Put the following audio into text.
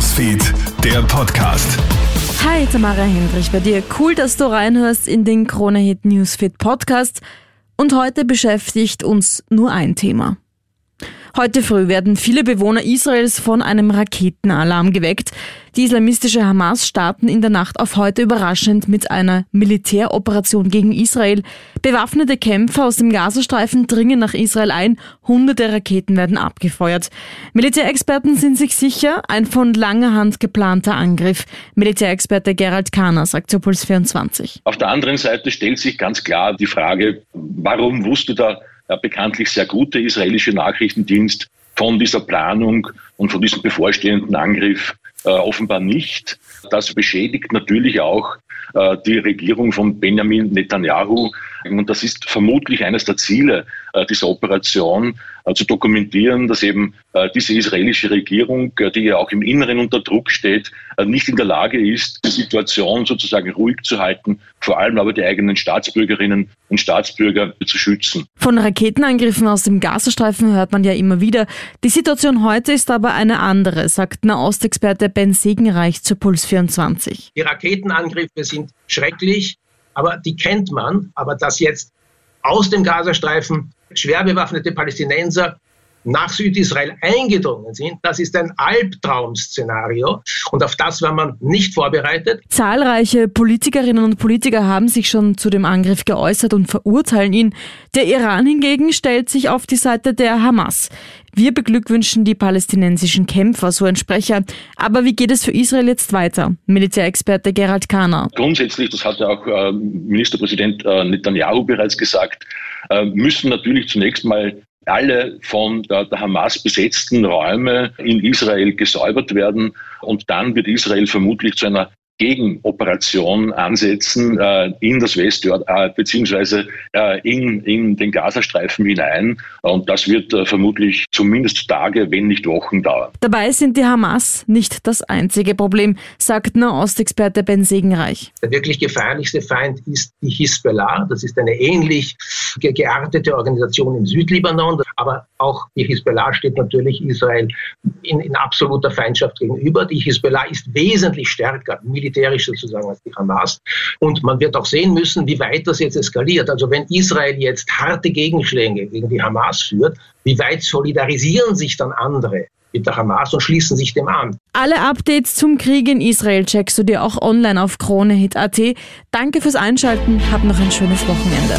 Newsfeed, der Podcast. Hi, Tamara Hendrich bei dir. Cool, dass du reinhörst in den Krone-Hit Newsfeed Podcast. Und heute beschäftigt uns nur ein Thema. Heute früh werden viele Bewohner Israels von einem Raketenalarm geweckt. Die islamistische Hamas-Staaten in der Nacht auf heute überraschend mit einer Militäroperation gegen Israel. Bewaffnete Kämpfer aus dem Gazastreifen dringen nach Israel ein. Hunderte Raketen werden abgefeuert. Militärexperten sind sich sicher, ein von langer Hand geplanter Angriff. Militärexperte Gerald Kahner sagt zu Puls 24. Auf der anderen Seite stellt sich ganz klar die Frage, warum wusste der bekanntlich sehr gute israelische Nachrichtendienst von dieser Planung und von diesem bevorstehenden Angriff äh, offenbar nicht. Das beschädigt natürlich auch äh, die Regierung von Benjamin Netanyahu. Und das ist vermutlich eines der Ziele äh, dieser Operation, äh, zu dokumentieren, dass eben äh, diese israelische Regierung, äh, die ja auch im Inneren unter Druck steht, äh, nicht in der Lage ist, die Situation sozusagen ruhig zu halten, vor allem aber die eigenen Staatsbürgerinnen und Staatsbürger zu schützen. Von Raketenangriffen aus dem Gazastreifen hört man ja immer wieder. Die Situation heute ist aber eine andere, sagt Nahostexperte Ben Segenreich zu Puls 24. Die Raketenangriffe sind schrecklich, aber die kennt man. Aber dass jetzt aus dem Gazastreifen schwer bewaffnete Palästinenser nach Südisrael eingedrungen sind. Das ist ein Albtraum-Szenario und auf das war man nicht vorbereitet. Zahlreiche Politikerinnen und Politiker haben sich schon zu dem Angriff geäußert und verurteilen ihn. Der Iran hingegen stellt sich auf die Seite der Hamas. Wir beglückwünschen die palästinensischen Kämpfer, so ein Sprecher. Aber wie geht es für Israel jetzt weiter? Militärexperte Gerald Kahner. Grundsätzlich, das hat ja auch äh, Ministerpräsident äh, Netanyahu bereits gesagt, äh, müssen natürlich zunächst mal alle von der, der, Hamas besetzten Räume in Israel gesäubert werden. Und dann wird Israel vermutlich zu einer Gegenoperation ansetzen äh, in das Westjord äh, beziehungsweise äh, in, in den Gazastreifen hinein. Und das wird äh, vermutlich zumindest Tage, wenn nicht Wochen dauern. Dabei sind die Hamas nicht das einzige Problem, sagt Nahostexperte Ben Segenreich. Der wirklich gefährlichste Feind ist die Hisbollah. Das ist eine ähnlich geartete Organisation im Südlibanon. Aber auch die Hisbollah steht natürlich Israel in, in absoluter Feindschaft gegenüber. Die Hisbollah ist wesentlich stärker, militärisch sozusagen, als die Hamas. Und man wird auch sehen müssen, wie weit das jetzt eskaliert. Also wenn Israel jetzt harte Gegenschläge gegen die Hamas führt, wie weit solidarisieren sich dann andere? mit der Hamas und schließen sich dem an. Alle Updates zum Krieg in Israel checkst du dir auch online auf KroneHit.at. Danke fürs Einschalten, hab noch ein schönes Wochenende.